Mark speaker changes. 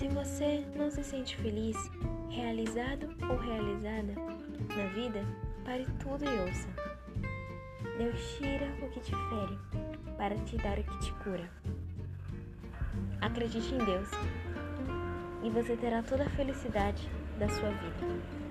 Speaker 1: Se você não se sente feliz, realizado ou realizada na vida, pare tudo e ouça. Deus tira o que te fere para te dar o que te cura. Acredite em Deus e você terá toda a felicidade da sua vida.